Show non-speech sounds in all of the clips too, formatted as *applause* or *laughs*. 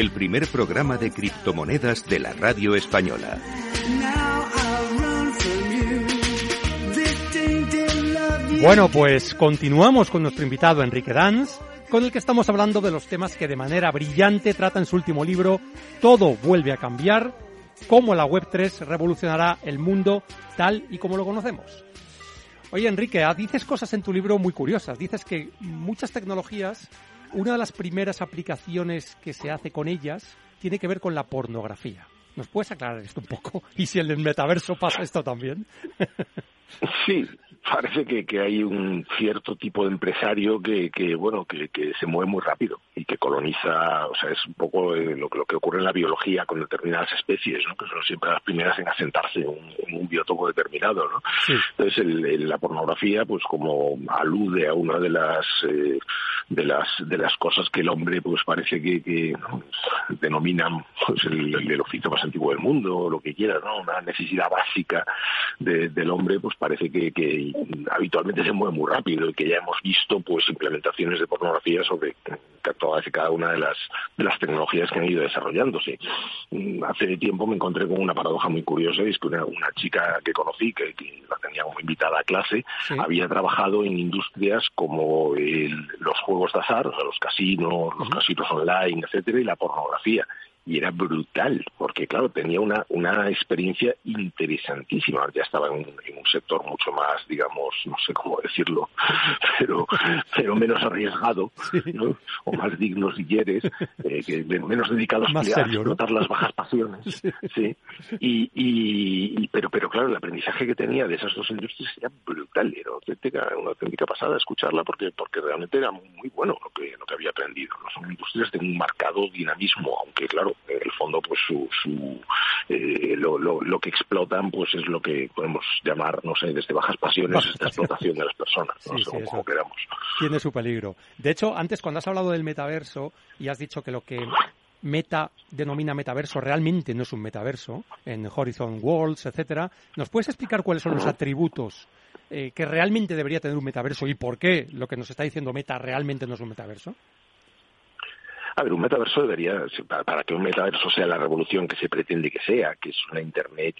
El primer programa de criptomonedas de la radio española. Bueno, pues continuamos con nuestro invitado Enrique Danz, con el que estamos hablando de los temas que de manera brillante trata en su último libro Todo vuelve a cambiar, cómo la Web3 revolucionará el mundo tal y como lo conocemos. Oye, Enrique, ah, dices cosas en tu libro muy curiosas. Dices que muchas tecnologías una de las primeras aplicaciones que se hace con ellas tiene que ver con la pornografía. ¿Nos puedes aclarar esto un poco? *laughs* ¿Y si en el metaverso pasa esto también? *laughs* Sí, parece que, que, hay un cierto tipo de empresario que, que bueno que, que, se mueve muy rápido y que coloniza o sea es un poco eh, lo, lo, que ocurre en la biología con determinadas especies ¿no? que son siempre las primeras en asentarse en un, en un biotopo determinado ¿no? Sí. entonces el, el, la pornografía pues como alude a una de las eh, de las de las cosas que el hombre pues parece que, que ¿no? denominan pues el, el, oficio más antiguo del mundo o lo que quiera no una necesidad básica de, del hombre pues parece que, que habitualmente se mueve muy rápido y que ya hemos visto pues implementaciones de pornografía sobre todas y cada una de las de las tecnologías que han ido desarrollándose. Hace tiempo me encontré con una paradoja muy curiosa y es que una, una chica que conocí, que, que, la tenía como invitada a clase, sí. había trabajado en industrias como el, los juegos de azar, los casinos, uh -huh. los casinos online, etcétera, y la pornografía y era brutal, porque claro, tenía una, una experiencia interesantísima. Ya estaba en un, en un sector mucho más, digamos, no sé cómo decirlo, *laughs* pero, pero menos arriesgado. ¿no? o más digno si quieres, eh, que menos dedicados más a serio, explotar ¿no? las bajas pasiones. Sí. Y, y, y, pero, pero claro, el aprendizaje que tenía de esas dos industrias era brutal, era auténtica, una auténtica pasada escucharla porque, porque realmente era muy bueno lo que, lo que había aprendido. ¿no? Son industrias de un marcado dinamismo, aunque claro, en el fondo pues su, su eh, lo, lo, lo, que explotan pues es lo que podemos llamar no sé desde bajas pasiones esta explotación de las personas no sí, sé sí, cómo queramos. Tiene su peligro. De hecho antes cuando has hablado del metaverso y has dicho que lo que Meta denomina metaverso realmente no es un metaverso en Horizon Worlds etcétera nos puedes explicar cuáles son los atributos eh, que realmente debería tener un metaverso y por qué lo que nos está diciendo Meta realmente no es un metaverso a ver, un metaverso debería, para que un metaverso sea la revolución que se pretende que sea, que es una Internet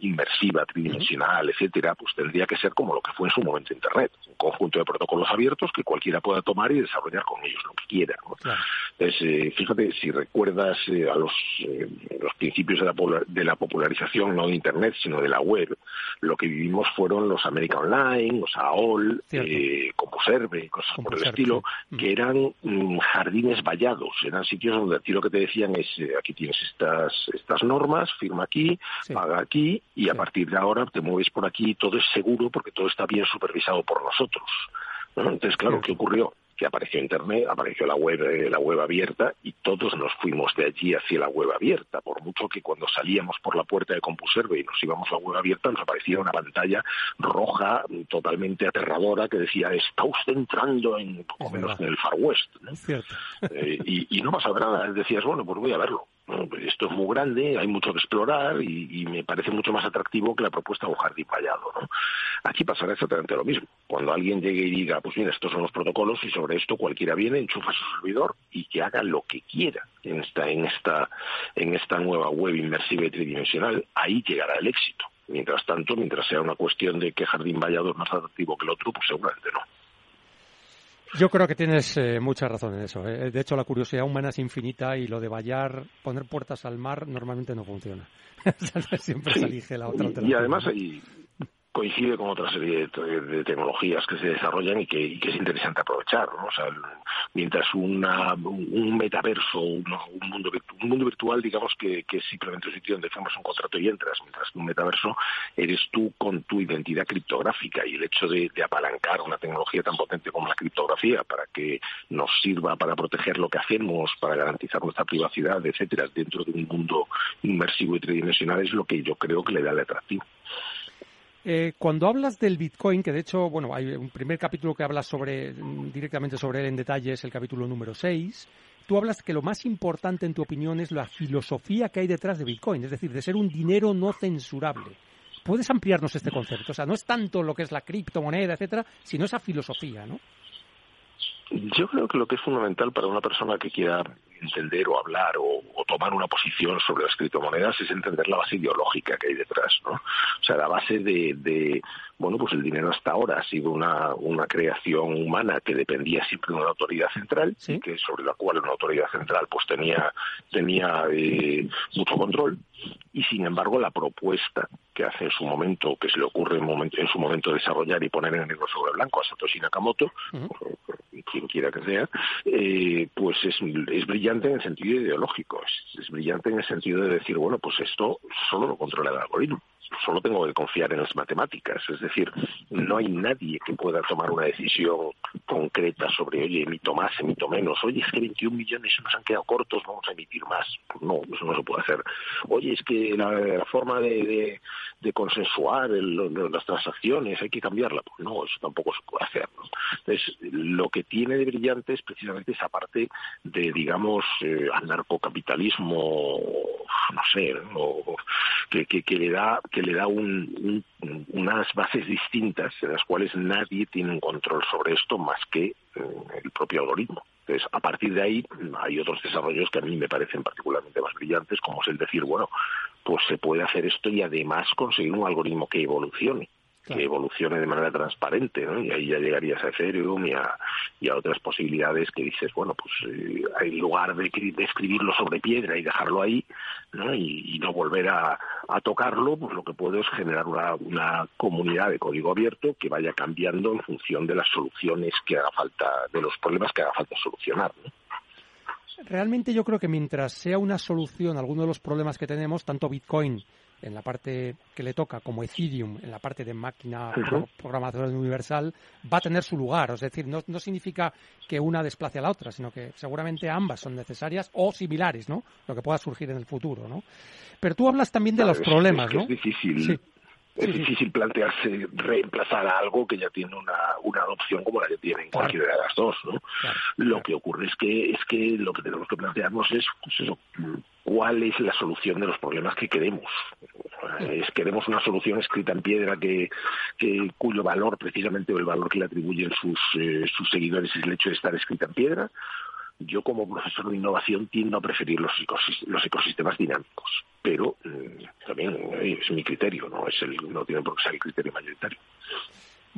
inmersiva, tridimensional, etcétera, pues tendría que ser como lo que fue en su momento Internet, un conjunto de protocolos abiertos que cualquiera pueda tomar y desarrollar con ellos lo que quiera. ¿no? Claro. Entonces, eh, fíjate, si recuerdas eh, a los, eh, los principios de la, de la, popularización no de Internet, sino de la web, lo que vivimos fueron los América Online, los AOL, eh, CompuServe, cosas por el estilo, sí. que eran mm, jardines vallados, eran sitios donde a ti lo que te decían es, eh, aquí tienes estas, estas normas, firma aquí, sí. paga aquí, y a partir de ahora te mueves por aquí, todo es seguro porque todo está bien supervisado por nosotros. ¿no? Entonces, claro, ¿qué ocurrió? que apareció Internet, apareció la web, eh, la web abierta y todos nos fuimos de allí hacia la web abierta, por mucho que cuando salíamos por la puerta de CompuServe y nos íbamos a la web abierta nos aparecía una pantalla roja totalmente aterradora que decía está usted entrando en poco menos en el Far West. ¿no? Eh, y, y no pasaba nada, decías, bueno, pues voy a verlo. Pues esto es muy grande, hay mucho que explorar y, me parece mucho más atractivo que la propuesta de un jardín vallado. ¿no? Aquí pasará exactamente lo mismo. Cuando alguien llegue y diga, pues mira, estos son los protocolos y sobre esto cualquiera viene, enchufa su servidor y que haga lo que quiera en esta, en esta, en esta nueva web inmersiva y tridimensional, ahí llegará el éxito. Mientras tanto, mientras sea una cuestión de que jardín vallado es más atractivo que el otro, pues seguramente no. Yo creo que tienes eh, mucha razón en eso. ¿eh? De hecho, la curiosidad humana es infinita y lo de vallar, poner puertas al mar, normalmente no funciona. *laughs* Siempre se elige la otra alternativa. Y además hay, coincide con otra serie de, tecnologías que se desarrollan y que, es interesante aprovechar. ¿no? O sea, mientras una, un metaverso, un, mundo, un mundo virtual, digamos que, que es simplemente un sitio donde firmas un contrato y entras, mientras que un metaverso eres tú con tu identidad criptográfica y el hecho de, apalancar una tecnología tan potente como la criptografía para que nos sirva para proteger lo que hacemos, para garantizar nuestra privacidad, etcétera, dentro de un mundo inmersivo y tridimensional es lo que yo creo que le da el atractivo. Eh, cuando hablas del Bitcoin, que de hecho, bueno, hay un primer capítulo que habla sobre, directamente sobre él en detalle, es el capítulo número 6, tú hablas que lo más importante en tu opinión es la filosofía que hay detrás de Bitcoin, es decir, de ser un dinero no censurable. ¿Puedes ampliarnos este concepto? O sea, no es tanto lo que es la criptomoneda, etcétera, sino esa filosofía, ¿no? Yo creo que lo que es fundamental para una persona que quiera entender o hablar o, tomar una posición sobre las criptomonedas es entender la base ideológica que hay detrás, ¿no? O sea, la base de, bueno, pues el dinero hasta ahora ha sido una, una creación humana que dependía siempre de una autoridad central, que sobre la cual una autoridad central pues tenía, tenía eh, mucho control y sin embargo la propuesta que hace en su momento, que se le ocurre en, su momento desarrollar y poner en negro sobre blanco a Satoshi Nakamoto, quien quiera que sea, eh, pues es, es, brillante en el sentido ideológico, es, es brillante en el sentido de decir, bueno, pues esto solo lo controla el algoritmo solo tengo que confiar en las matemáticas. Es decir, no hay nadie que pueda tomar una decisión concreta sobre, oye, emito más, emito menos. Oye, es que 21 millones nos han quedado cortos, vamos a emitir más. No, eso no se puede hacer. Oye, es que la, forma de, de, consensuar las transacciones hay que cambiarla. Pues no, eso tampoco se puede hacer. Entonces, lo que tiene de brillante es precisamente esa parte de, digamos, eh, anarcocapitalismo, no sé, que, que, le da que le da unas bases distintas en las cuales nadie tiene un control sobre esto más que eh, el propio algoritmo. Entonces, a partir de ahí hay otros desarrollos que a mí me parecen particularmente más brillantes, como es el decir, bueno, pues se puede hacer esto y además conseguir un algoritmo que evolucione que evolucione de manera transparente, ¿no? Y ahí ya llegarías a Ethereum y a, y a otras posibilidades que dices, bueno, pues eh, en lugar de, escribirlo sobre piedra y dejarlo ahí, ¿no? Y, no volver a, a, tocarlo, pues lo que puedo es generar una, una comunidad de código abierto que vaya cambiando en función de las soluciones que haga falta, de los problemas que haga falta solucionar, ¿no? Realmente yo creo que mientras sea una solución a alguno de los problemas que tenemos, tanto Bitcoin en la parte que le toca, como Ethereum en la parte de máquina programación universal, va a tener su lugar. Es decir, no, no, significa que una desplace a la otra, sino que seguramente ambas son necesarias o similares, ¿no? Lo que pueda surgir en el futuro, ¿no? Pero tú hablas también de los problemas, ¿no? Es difícil. Es difícil plantearse reemplazar a algo que ya tiene una, una adopción como la que tienen cualquiera de las dos, ¿no? Lo que ocurre es que es que lo que tenemos que plantearnos es pues eso, cuál es la solución de los problemas que queremos. Es, queremos una solución escrita en piedra que, cuyo valor precisamente o el valor que le atribuyen sus, eh, sus seguidores es el hecho de estar escrita en piedra yo como profesor de innovación tiendo a preferir los, los ecosistemas dinámicos, pero mm, también eh, es mi criterio, no es el, no tiene por qué ser el criterio mayoritario.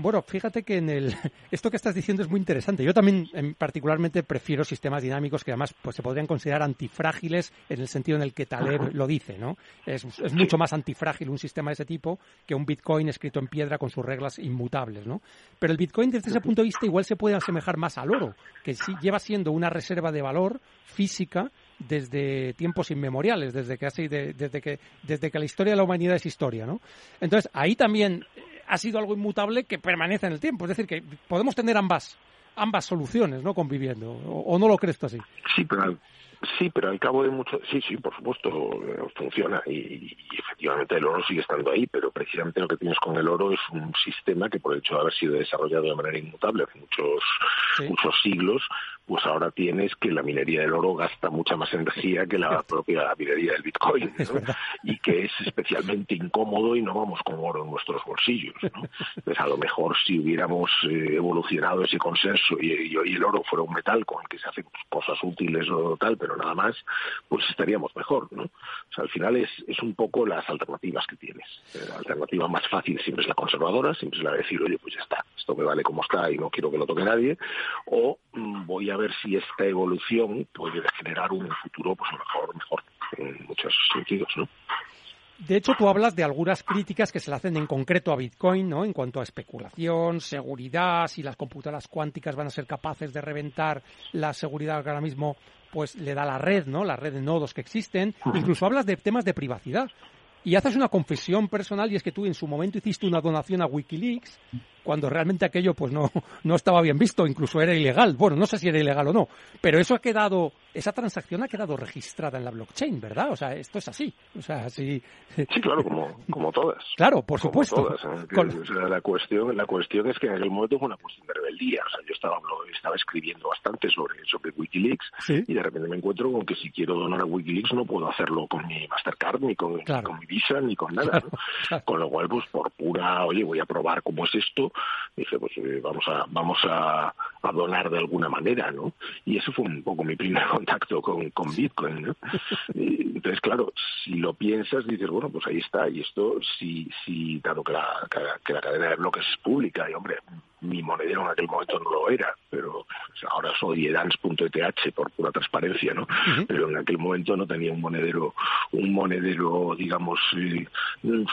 Bueno, fíjate que en el *laughs* esto que estás diciendo es muy interesante. Yo también particularmente prefiero sistemas dinámicos que además pues se podrían considerar antifrágiles en el sentido en el que Taleb lo dice, ¿no? Es, es, mucho más antifrágil un sistema de ese tipo que un Bitcoin escrito en piedra con sus reglas inmutables, ¿no? Pero el Bitcoin desde ese punto de vista igual se puede asemejar más al oro, que sí lleva siendo una reserva de valor física desde tiempos inmemoriales, desde que, así, desde que desde que la historia de la humanidad es historia, ¿no? Entonces ahí también ha sido algo inmutable que permanece en el tiempo. Es decir, que podemos tener ambas ambas soluciones, ¿no? Conviviendo. ¿O, no lo crees tú así? Sí, pero Sí, pero al cabo de mucho, sí, sí, por supuesto, eh, funciona y, efectivamente el oro sigue estando ahí, pero precisamente lo que tienes con el oro es un sistema que por el hecho de haber sido desarrollado de manera inmutable hace muchos, muchos siglos, pues ahora tienes que la minería del oro gasta mucha más energía que la *laughs* propia minería del Bitcoin, *laughs* y que es especialmente incómodo y no vamos con oro en nuestros bolsillos. ¿no? Pues a lo mejor si hubiéramos eh, evolucionado ese consenso y, el oro fuera un metal con el que se hacen cosas útiles o tal, pero nada más, pues estaríamos mejor. ¿no? O sea, al final es, es un poco las alternativas que tienes. Eh, la alternativa más fácil siempre es la conservadora, siempre es la de decir, oye, pues ya está, esto me vale como está y no quiero que lo toque nadie, o mm, voy a ver si esta evolución puede generar un futuro pues mejor, mejor en muchos sentidos, ¿no? De hecho, tú hablas de algunas críticas que se le hacen en concreto a Bitcoin, ¿no? En cuanto a especulación, seguridad, si las computadoras cuánticas van a ser capaces de reventar la seguridad que ahora mismo pues le da la red, ¿no? La red de nodos que existen. Incluso hablas de temas de privacidad. Y haces una confesión personal y es que tú en su momento hiciste una donación a Wikileaks cuando realmente aquello pues no, *laughs* no estaba bien visto, incluso era ilegal. Bueno, no sé si era ilegal o no, pero eso ha quedado, esa transacción ha quedado registrada en la blockchain, ¿verdad? O sea, esto es así. O sea, sí. Sí, claro, como, como todas. *laughs* Claro, por supuesto. Todas, ¿eh? la cuestión, la cuestión es que en aquel momento fue una cuestión de rebeldía. O sea, yo estaba, estaba escribiendo bastante sobre, sobre Wikileaks y de repente me encuentro con que si quiero donar a Wikileaks no puedo hacerlo con mi Mastercard, ni con, con mi Visa, ni con nada. *laughs* Con lo cual, pues por pura, oye, voy a probar cómo es esto dije, pues eh, vamos a vamos a, donar de alguna manera, ¿no? Y eso fue un poco mi primer *laughs* contacto con, con Bitcoin, ¿no? entonces, claro, si lo piensas, dices, bueno, pues ahí está, y esto, si, si dado que la, que la cadena de bloques es pública, y hombre, mi monedero en aquel momento no lo era, pero ahora soy edans.eth por pura transparencia, ¿no? Pero en aquel momento no tenía un monedero, un monedero, digamos, eh,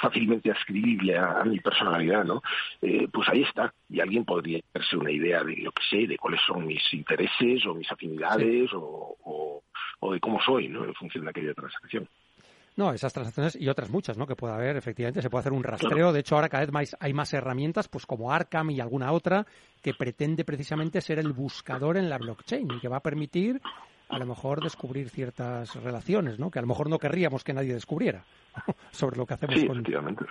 fácilmente ascribible a, mi personalidad, ¿no? Eh, pues ahí está, y alguien podría hacerse una idea de lo que sé, de cuáles son mis intereses o mis afinidades o, o de cómo soy, ¿no? En función de aquella transacción. No, esas transacciones y otras muchas, ¿no? Que puede haber, efectivamente, se puede hacer un rastreo. De hecho, ahora cada vez más hay más herramientas, pues como Arkham y alguna otra, que pretende precisamente ser el buscador en la blockchain y que va a permitir, a lo mejor, descubrir ciertas relaciones, ¿no? Que a lo mejor no querríamos que nadie descubriera *laughs* sobre lo que hacemos sí, con... efectivamente.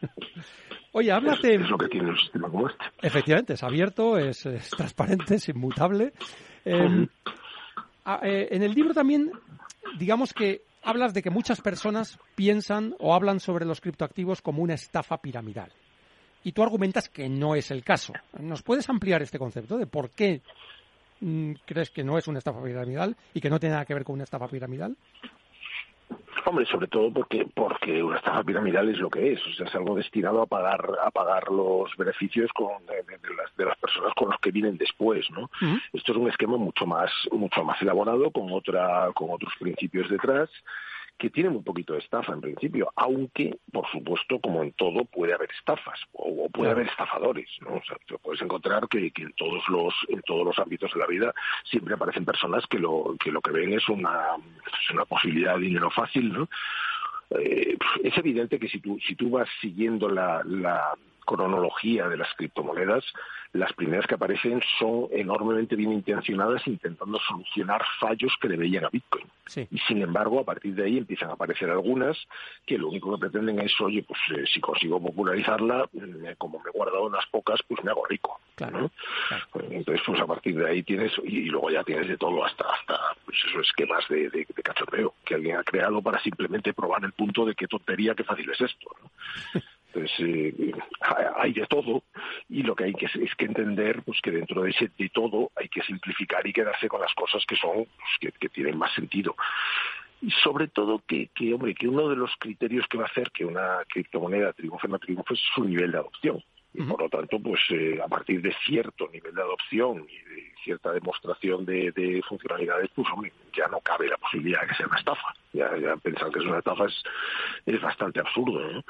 *laughs* Oye, háblate... Es, lo que tiene un sistema como este. Efectivamente, es abierto, es, transparente, es inmutable. *laughs* Em, eh, en el libro también, digamos que hablas de que muchas personas piensan o hablan sobre los criptoactivos como una estafa piramidal. Y tú argumentas que no es el caso. ¿Nos puedes ampliar este concepto de por qué crees que no es una estafa piramidal y que no tiene nada que ver con una estafa piramidal? Hombre, sobre todo porque porque una estafa piramidal es lo que es, o sea, es algo destinado a pagar a pagar los beneficios con, de, las, de las personas con los que vienen después, ¿no? Esto es un esquema mucho más mucho más elaborado con otra con otros principios detrás que tiene muy poquito de estafa en principio, aunque, por supuesto, como en todo, puede haber estafas o, puede haber estafadores, ¿no? O sea, puedes encontrar que, en todos los en todos los ámbitos de la vida siempre aparecen personas que lo que lo que ven es una, una posibilidad de dinero fácil, ¿no? Eh, es evidente que si tú si tú vas siguiendo la, la cronología de las criptomonedas, las primeras que aparecen son enormemente bien intencionadas intentando solucionar fallos que le veían a Bitcoin. Y sin embargo, a partir de ahí empiezan a aparecer algunas que lo único que pretenden es, oye, pues eh, si consigo popularizarla, eh, como me he guardado unas pocas, pues me hago rico. Entonces, pues a partir de ahí tienes, y, luego ya tienes de todo hasta, hasta pues esos esquemas de, de, de cachondeo que alguien ha creado para simplemente probar el punto de qué tontería, qué fácil es esto. *laughs* Entonces, eh, hay de todo y lo que hay que es que entender pues que dentro de ese de todo hay que simplificar y quedarse con las cosas que son pues, que, tienen más sentido y sobre todo que, que, hombre, que uno de los criterios que va a hacer que una criptomoneda triunfe o no triunfe es su nivel de adopción. Y por lo tanto, pues eh, a partir de cierto nivel de adopción y de cierta demostración de, de, funcionalidades, pues hombre, ya no cabe la posibilidad de que sea una estafa. Ya, ya pensar que es una estafa es, es bastante absurdo, ¿no?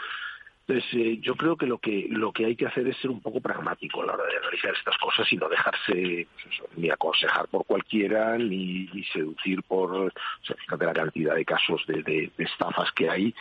Entonces, eh, yo creo que lo que lo que hay que hacer es ser un poco pragmático a la hora de analizar estas cosas y no dejarse pues ni aconsejar por cualquiera ni, seducir por, o sea, fíjate la cantidad de casos de, estafas que hay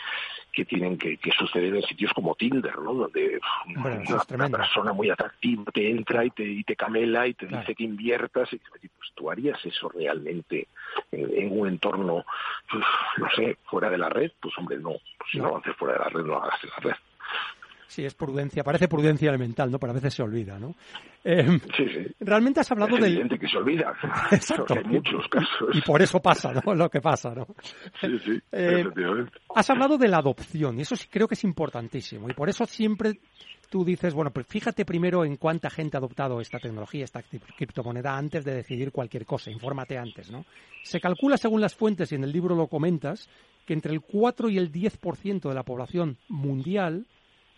que tienen que, suceder en sitios como Tinder, ¿no? Donde una, persona muy atractiva te entra y te, y te camela y te dice que inviertas y pues tú harías eso realmente en, un entorno, pues, no sé, fuera de la red, pues hombre, no, pues si no. avances fuera de la red, no hagas en la red. Sí, es prudencia, parece prudencia elemental, ¿no? Pero a veces se olvida, ¿no? Eh, sí, sí. Realmente has hablado es del... evidente que se olvida. Exacto. Hay muchos casos. Y por eso pasa, ¿no? Lo que pasa, ¿no? Sí, sí, eh, efectivamente. Has hablado de la adopción y eso sí creo que es importantísimo. Y por eso siempre tú dices, bueno, pues fíjate primero en cuánta gente ha adoptado esta tecnología, esta criptomoneda, antes de decidir cualquier cosa. Infórmate antes, ¿no? Se calcula, según las fuentes, y en el libro lo comentas, que entre el 4 y el 10% de la población mundial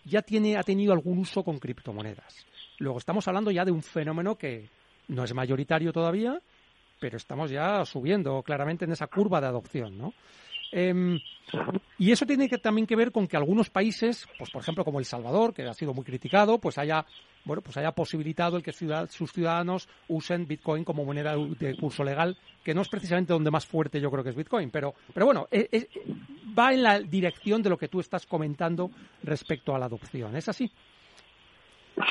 ya tiene, ha tenido algún uso con criptomonedas. Luego estamos hablando ya de un fenómeno que no es mayoritario todavía, pero estamos ya subiendo claramente en esa curva de adopción, ¿no? Em, y eso tiene que, también que ver con que algunos países, pues por ejemplo como El Salvador, que ha sido muy criticado, pues haya bueno, pues haya posibilitado el que sus ciudadanos usen Bitcoin como moneda de curso legal, que no es precisamente donde más fuerte yo creo que es Bitcoin, pero, pero bueno, e, e, va en la dirección de lo que tú estás comentando respecto a la adopción. ¿Es así?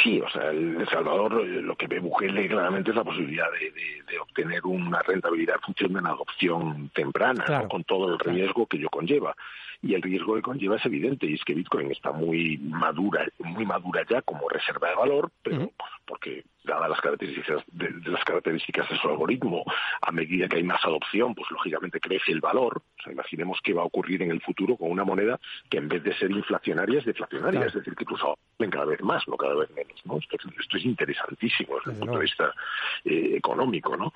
Sí, o sea, El Salvador eh, lo que ve Bukele claramente es la posibilidad de, obtener una rentabilidad en función de una adopción temprana, con todo el riesgo que ello conlleva. Y el riesgo que conlleva es evidente, y es que Bitcoin está muy madura, muy madura ya como reserva de valor, pero pues, porque dadas las características de, las características de su algoritmo, a medida que hay más adopción, pues lógicamente crece el valor. O sea, imaginemos qué va a ocurrir en el futuro con una moneda que en vez de ser inflacionaria es deflacionaria, es decir, que incluso cada vez más, no cada vez menos. ¿no? Esto, es interesantísimo desde el punto de vista eh, económico, ¿no?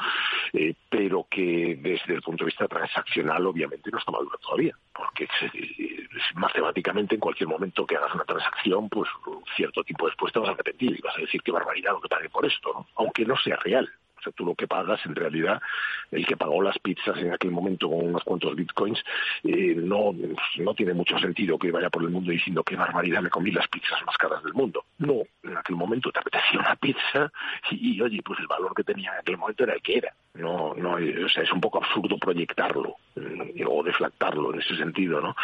Eh, pero que desde el punto de vista transaccional obviamente no está maduro todavía, porque matemáticamente en cualquier momento que hagas una transacción, pues cierto tiempo después te vas a arrepentir y vas a decir qué barbaridad lo que pagué por esto, aunque no sea real. O sea, tú lo que pagas, en realidad, el que pagó las pizzas en aquel momento con unos cuantos bitcoins, eh, no, no tiene mucho sentido que vaya por el mundo diciendo qué barbaridad me comí las pizzas más caras del mundo. No, en aquel momento te apetecía una pizza y, oye, pues el valor que tenía en aquel momento era el que era. No, no, o sea, es un poco absurdo proyectarlo eh, o deflactarlo en ese sentido, ¿no?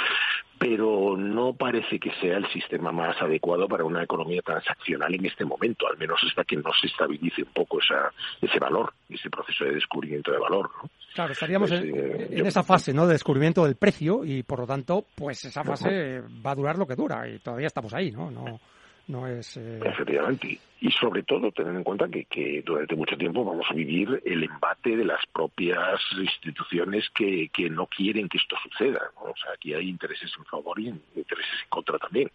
Pero no parece que sea el sistema más adecuado para una economía transaccional en este momento, al menos hasta que no se estabilice un poco esa, ese valor, ese proceso de descubrimiento de valor. ¿no? Claro, estaríamos pues, en, eh, esa fase ¿no? de descubrimiento del precio y, por lo tanto, pues esa fase va a durar lo que dura y todavía estamos ahí, ¿no? no no es... Eh... Efectivamente. Y sobre todo tener en cuenta que, que, durante mucho tiempo vamos a vivir el embate de las propias instituciones que, que no quieren que esto suceda. O sea, aquí hay intereses en favor y intereses en contra también.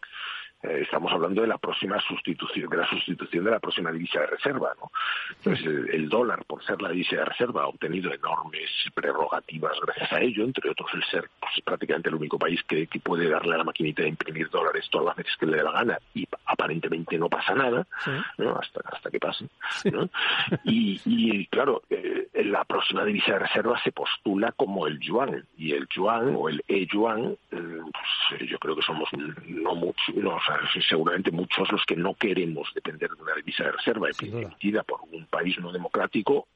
Eh, estamos hablando de la próxima sustitución, de la sustitución de la próxima divisa de reserva, ¿no? Entonces, el, dólar, por ser la divisa de reserva, ha obtenido enormes prerrogativas gracias a ello, entre otros el ser pues, prácticamente el único país que, puede darle a la maquinita de imprimir dólares todas las veces que le dé la gana y aparentemente no pasa nada, ¿no? Hasta, hasta que pase, ¿no? Y, y, claro, eh, la próxima divisa de reserva se postula como el yuan, y el yuan o el e-yuan, pues, yo creo que somos no muchos, no, seguramente muchos los que no queremos depender de una divisa de reserva emitida por un país no democrático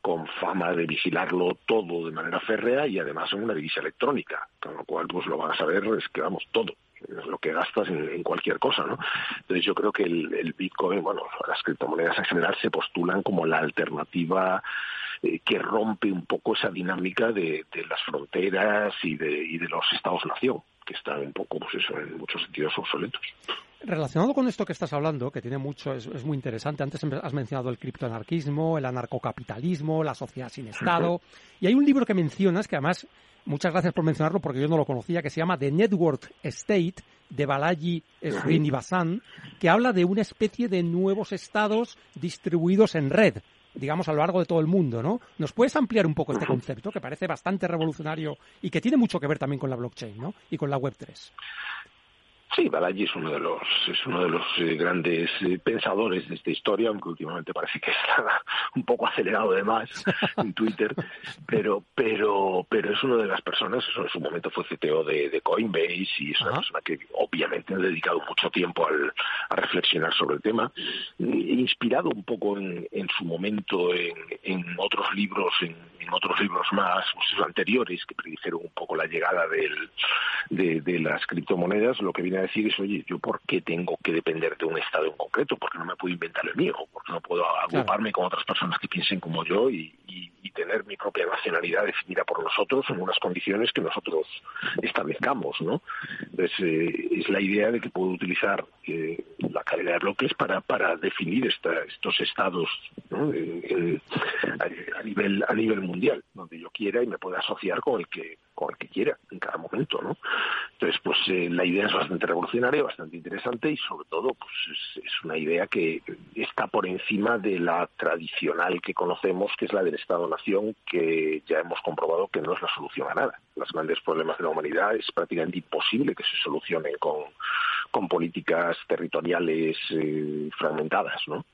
con fama de vigilarlo todo de manera férrea y además en una divisa electrónica, con lo cual pues lo van a saber es que vamos todo lo que gastas en, cualquier cosa, ¿no? Entonces yo creo que el, Bitcoin, bueno, las criptomonedas en general se postulan como la alternativa eh, que rompe un poco esa dinámica de, las fronteras y de, y de los estados-nación que están un poco, pues eso, en muchos sentidos obsoletos. Relacionado con esto que estás hablando, que tiene mucho, es, muy interesante. Antes has mencionado el criptoanarquismo, el anarcocapitalismo, la sociedad sin Estado. Y hay un libro que mencionas, que además, muchas gracias por mencionarlo porque yo no lo conocía, que se llama The Network State de Balaji Srinivasan, que habla de una especie de nuevos estados distribuidos en red digamos, a lo largo de todo el mundo, ¿no? ¿Nos puedes ampliar un poco este concepto, que parece bastante revolucionario y que tiene mucho que ver también con la blockchain, ¿no? Y con la Web3. Sí, Balaji es uno de los es uno de los eh, grandes eh, pensadores de esta historia, aunque últimamente parece que *laughs* está un poco acelerado de más en Twitter, pero pero pero es una de las personas, en su momento fue CTO de, Coinbase y es una persona que obviamente ha dedicado mucho tiempo al, a reflexionar sobre el tema, inspirado un poco en, en su momento en, en otros libros, en, otros libros más pues, anteriores que predijeron un poco la llegada del, de, de las criptomonedas, lo que viene a decir es, oye, ¿yo por qué tengo que depender de un Estado en concreto? ¿Por qué no me puedo inventar el mío? ¿Por qué no puedo agruparme con otras personas que piensen como yo y, tener mi propia nacionalidad definida por nosotros en unas condiciones que nosotros establezcamos, ¿no? Entonces, eh, es la idea de que puedo utilizar eh, la cadena de bloques para, para definir estos estados a, nivel, a nivel mundial, donde yo quiera y me pueda asociar con el que con el que quiera en cada momento, ¿no? Entonces, pues eh, la idea es bastante revolucionaria, bastante interesante y sobre todo, pues es, una idea que está por encima de la tradicional que conocemos, que es la del Estado-Nación, que ya hemos comprobado que no es la solución a nada. Los grandes problemas de la humanidad es prácticamente imposible que se solucionen con, con políticas territoriales eh, fragmentadas, ¿no?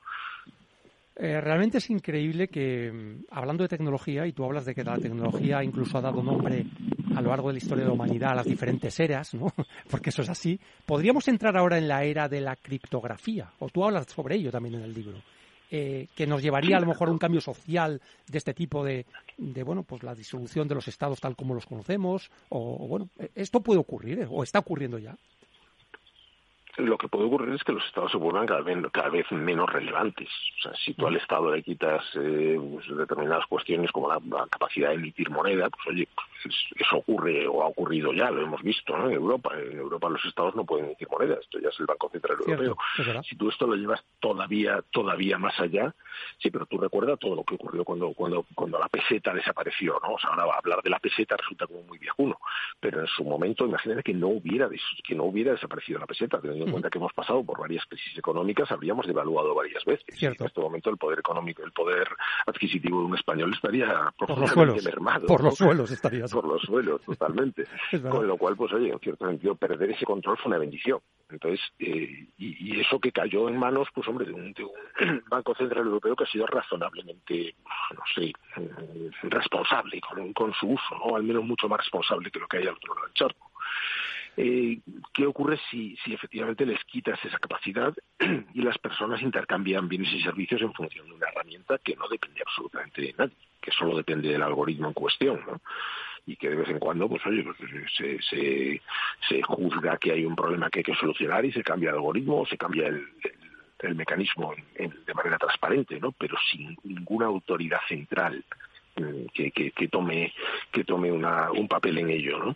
Eh, realmente es increíble que, mm, hablando de tecnología, y tú hablas de que la tecnología incluso ha dado nombre a lo largo de la historia de la humanidad las diferentes eras, ¿no? *laughs* Porque eso es así. Podríamos entrar ahora en la era de la criptografía, o tú hablas sobre ello también en el libro. Eh, que nos llevaría a lo mejor a un cambio social de este tipo de, de, bueno, pues la disolución de los estados tal como los conocemos, o, bueno, esto puede ocurrir, ¿eh? o está ocurriendo ya lo que puede ocurrir es que los estados se vuelvan cada vez, cada vez menos relevantes. O sea, si tú al Estado le quitas eh, pues, determinadas cuestiones como la, capacidad de emitir moneda, pues oye, pues, eso ocurre o ha ocurrido ya, lo hemos visto ¿no? en Europa. En Europa los estados no pueden emitir moneda, esto ya es el Banco Central Europeo. Si tú esto lo llevas todavía todavía más allá, sí, pero tú recuerdas todo lo que ocurrió cuando cuando cuando la peseta desapareció, ¿no? O sea, ahora hablar de la peseta resulta como muy viejuno, pero en su momento imagínate que no hubiera que no hubiera desaparecido la peseta, teniendo en cuenta que hemos pasado por varias crisis económicas, habríamos devaluado varias veces. En este momento el poder económico, el poder adquisitivo de un español estaría profundamente mermado. Por los suelos estaría. Por los suelos, totalmente. *laughs* Con lo cual, pues oye, en cierto sentido, perder ese control fue una bendición. Entonces, eh, y, eso que cayó en manos, pues hombre, de un, *clears throat* Banco Central Europeo que ha sido razonablemente, no sé, eh, responsable con, con su uso, ¿no? Al menos mucho más responsable que lo que hay al otro lado del charco. Eh, ¿Qué ocurre si, si efectivamente les quitas esa capacidad *clears throat* y las personas intercambian bienes y servicios en función de una herramienta que no depende absolutamente de nadie, que solo depende del algoritmo en cuestión, ¿no? y que de vez en cuando, pues oye, pues, se, se, se, juzga que hay un problema que hay que solucionar y se cambia el algoritmo o se cambia el, el, mecanismo de manera transparente, ¿no? Pero sin ninguna autoridad central que, que, tome que tome una, un papel en ello ¿no?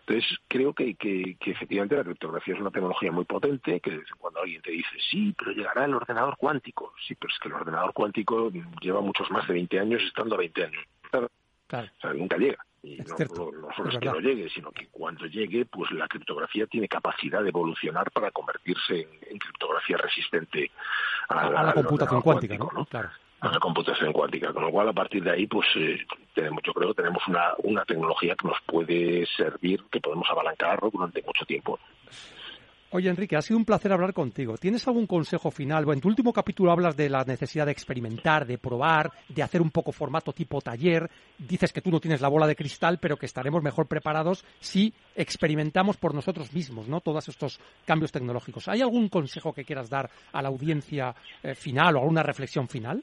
entonces creo que, que, efectivamente la criptografía es una tecnología muy potente que cuando alguien te dice sí pero llegará el ordenador cuántico sí pero es que el ordenador cuántico lleva muchos más de 20 años estando a 20 años claro. o sea, nunca llega y no, solo es, que no llegue, sino que cuando llegue, pues la criptografía tiene capacidad de evolucionar para convertirse en, criptografía resistente a, la, computación cuántica, ¿no? Claro a la computación cuántica. Con lo cual, a partir de ahí, pues eh, tenemos, yo creo que tenemos una, una tecnología que nos puede servir, que podemos abalancar durante mucho tiempo. Oye, Enrique, ha sido un placer hablar contigo. ¿Tienes algún consejo final? Bueno, en tu último capítulo hablas de la necesidad de experimentar, de probar, de hacer un poco formato tipo taller. Dices que tú no tienes la bola de cristal, pero que estaremos mejor preparados si experimentamos por nosotros mismos, ¿no? Todos estos cambios tecnológicos. ¿Hay algún consejo que quieras dar a la audiencia eh, final o alguna reflexión final?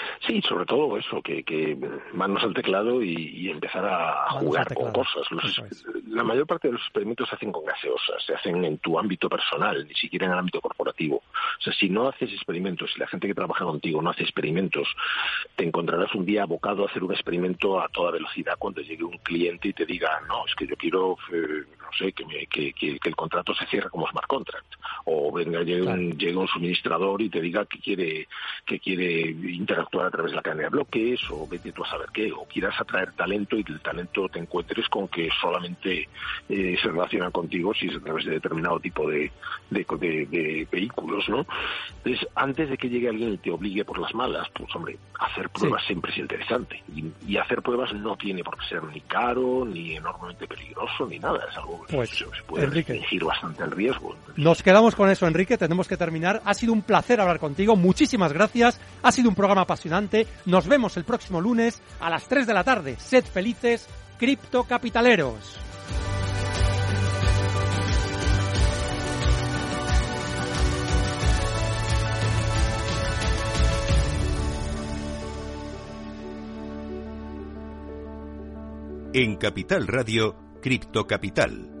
Sí, sobre todo eso, que, que manos al teclado y, empezar a jugar con cosas. la mayor parte de los experimentos se hacen con gaseosas, se hacen en tu ámbito personal, ni siquiera en el ámbito corporativo. O sea, si no haces experimentos, si la gente que trabaja contigo no hace experimentos, te encontrarás un día abocado a hacer un experimento a toda velocidad cuando llegue un cliente y te diga, no, es que yo quiero, eh, no sé, que, que, que, el contrato se cierre como smart contract. O venga, llegue, un, llegue un suministrador y te diga que quiere, que quiere interactuar a través de la cadena de bloques o vete tú a saber qué, o quieras atraer talento y que el talento te encuentres con que solamente eh, se relaciona contigo si es a través de determinado tipo de, de, vehículos, ¿no? Entonces, antes de que llegue alguien y te obligue por las malas, pues hombre, hacer pruebas siempre es interesante. Y, hacer pruebas no tiene por qué ser ni caro, ni enormemente peligroso, ni nada. Es algo que pues, se, puede restringir bastante el riesgo. Nos quedamos con eso, Enrique. Tenemos que terminar. Ha sido un placer hablar contigo. Muchísimas gracias. Ha sido un programa apasionante. Nos vemos el próximo lunes a las 3 de la tarde. Sed felices, criptocapitaleros. En Capital Radio, Criptocapital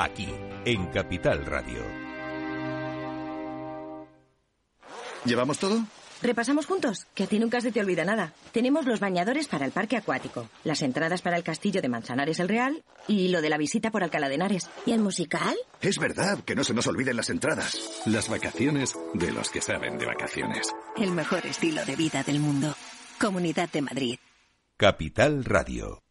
Aquí, en Capital Radio. ¿Llevamos todo? ¿Repasamos juntos? Que a ti nunca se te olvida nada. Tenemos los bañadores para el parque acuático, las entradas para el castillo de Manzanares el Real y lo de la visita por Alcalá de Henares. ¿Y el musical? Es verdad, que no se nos olviden las entradas. Las vacaciones de los que saben de vacaciones. El mejor estilo de vida del mundo. Comunidad de Madrid. Capital Radio.